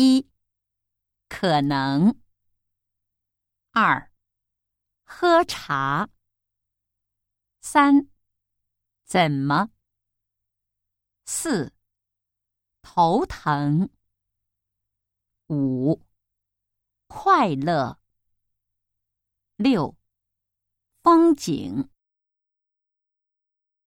一可能。二喝茶。三怎么？四头疼。五快乐。六风景。